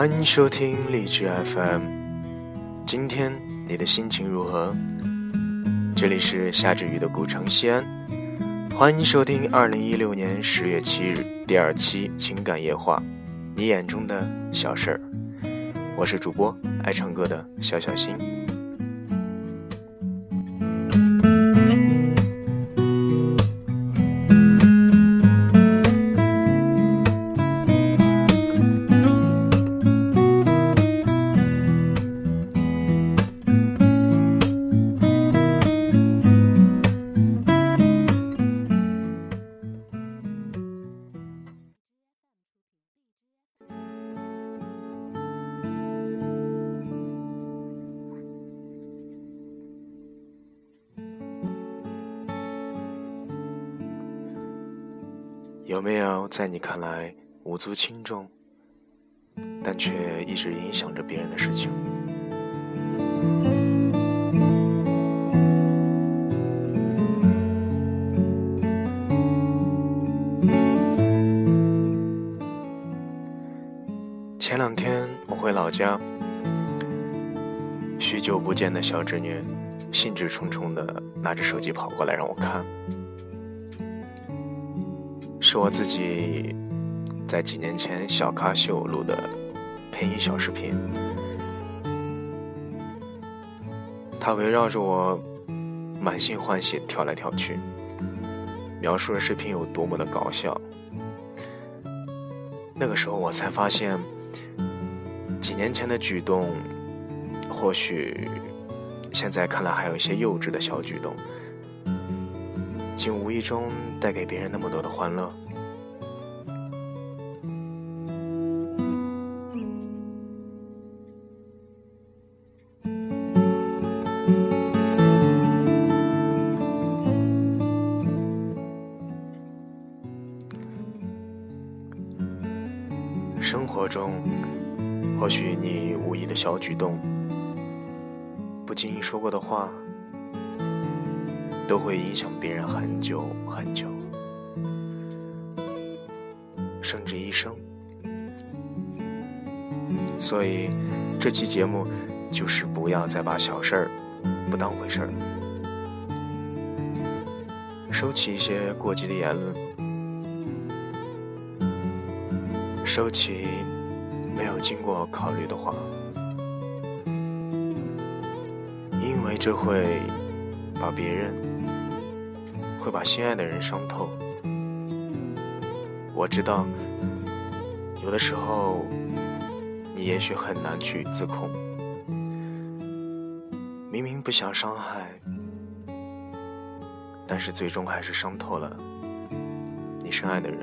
欢迎收听励志 FM。今天你的心情如何？这里是下着雨的古城西安。欢迎收听二零一六年十月七日第二期情感夜话，你眼中的小事儿。我是主播爱唱歌的小小新。有没有在你看来无足轻重，但却一直影响着别人的事情？前两天我回老家，许久不见的小侄女兴致冲冲的拿着手机跑过来让我看。是我自己在几年前小咖秀录的配音小视频，它围绕着我满心欢喜跳来跳去，描述了视频有多么的搞笑。那个时候我才发现，几年前的举动，或许现在看来还有一些幼稚的小举动。竟无意中带给别人那么多的欢乐。生活中，或许你无意的小举动，不经意说过的话。都会影响别人很久很久，甚至一生。所以，这期节目就是不要再把小事儿不当回事儿，收起一些过激的言论，收起没有经过考虑的话，因为这会把别人。会把心爱的人伤透。我知道，有的时候你也许很难去自控，明明不想伤害，但是最终还是伤透了你深爱的人。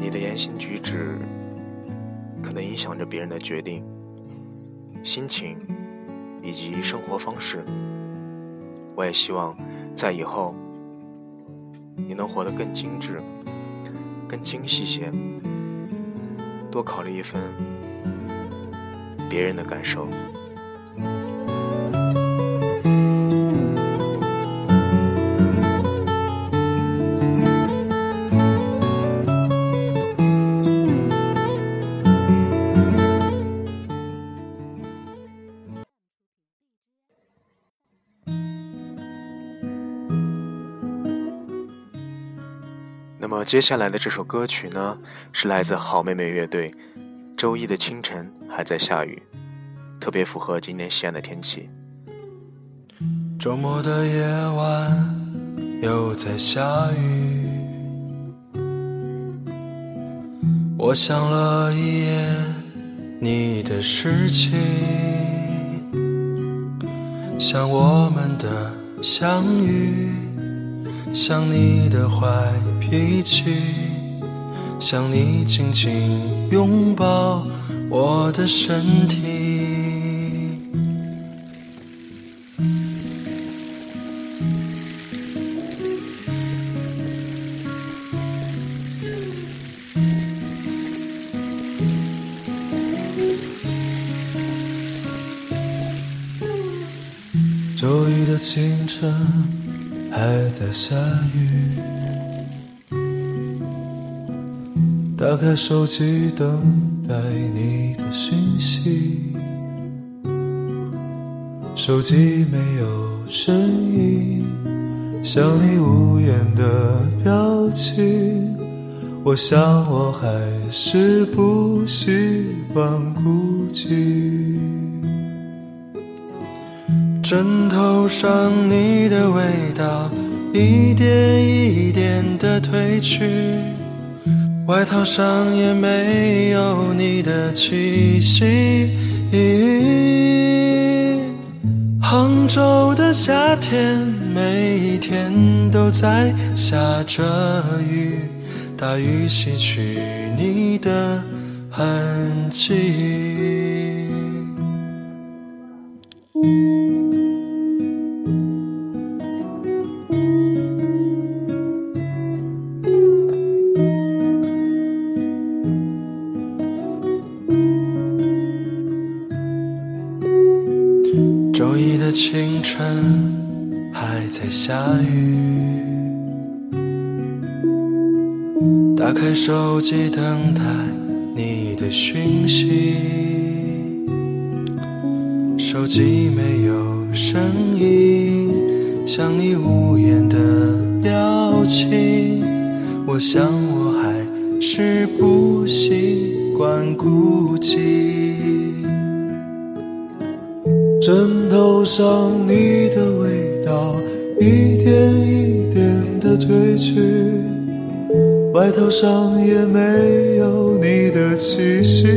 你的言行举止可能影响着别人的决定、心情。以及生活方式，我也希望在以后你能活得更精致、更精细些，多考虑一分别人的感受。么接下来的这首歌曲呢，是来自好妹妹乐队，《周一的清晨还在下雨》，特别符合今天西安的天气。周末的夜晚又在下雨，我想了一夜你的事情，想我们的相遇，想你的坏。脾气，想你紧紧拥抱我的身体。周一的清晨还在下雨。打开手机等待你的讯息，手机没有声音，像你无言的表情。我想我还是不习惯孤寂。枕头上你的味道，一点一点的褪去。外套上也没有你的气息。杭州的夏天，每一天都在下着雨，大雨洗去你的痕迹。开手机等待你的讯息，手机没有声音，像你无言的表情。我想我还是不习惯孤寂。枕头上你的味道，一点一点的褪去，外套上也没有你的气息。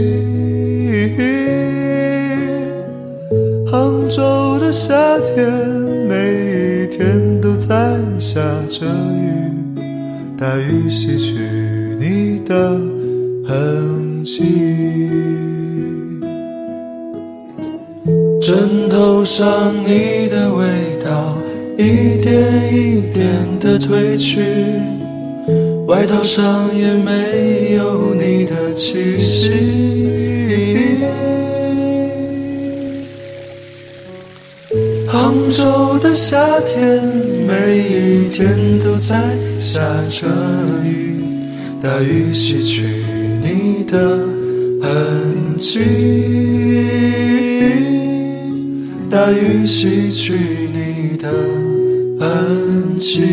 杭州的夏天，每一天都在下着雨，大雨洗去你的痕迹。枕头上你的味道，一点一点的褪去，外套上也没有你的气息。杭州的夏天，每一天都在下着雨，大雨洗去你的痕迹。大雨洗去你的痕迹，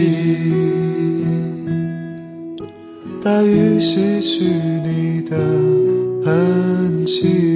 大雨洗去你的痕迹。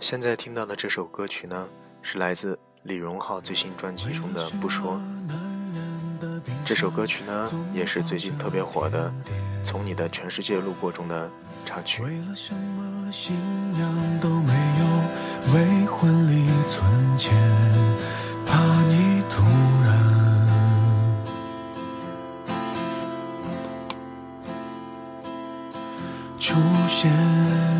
现在听到的这首歌曲呢，是来自李荣浩最新专辑中的《不说》。这首歌曲呢，也是最近特别火的《从你的全世界路过》中的插曲。为了什么信仰都没有，为婚礼存钱，怕你突然出现。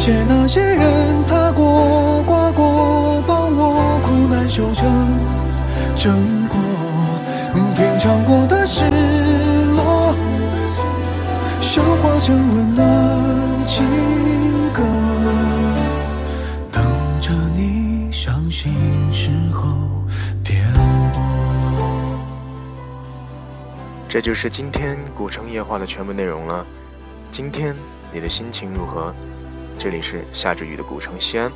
谢那些人擦过、刮过，帮我苦难修成正果。品尝过的失落，消化成温暖情歌，等着你伤心时候点播。这就是今天古城夜话的全部内容了。今天你的心情如何？这里是下着雨的古城西安，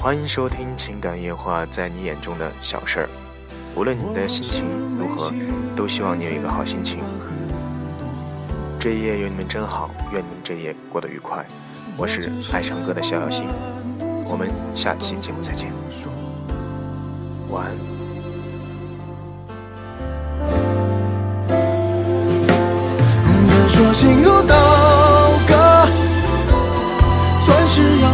欢迎收听情感夜话，在你眼中的小事儿。无论你的心情如何，都希望你有一个好心情。这一夜有你们真好，愿你们这一夜过得愉快。我是爱唱歌的小小心，我们下期节目再见，晚安。人说心如刀。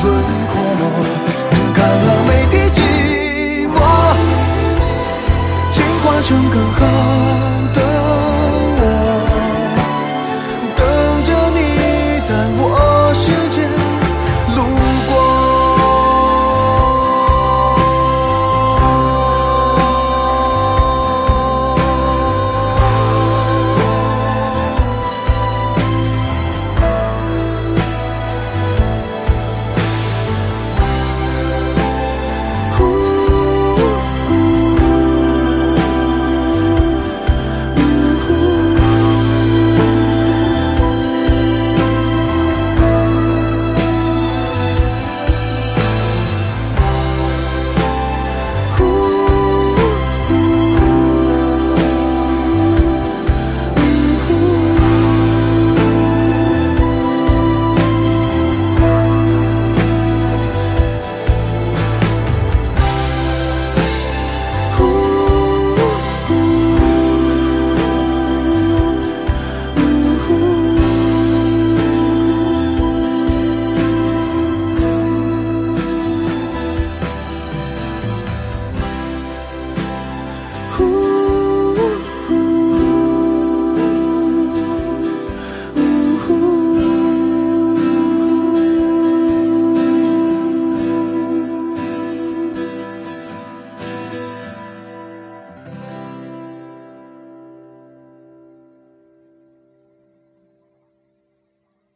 轮廓，干了每滴寂寞，进化成更好。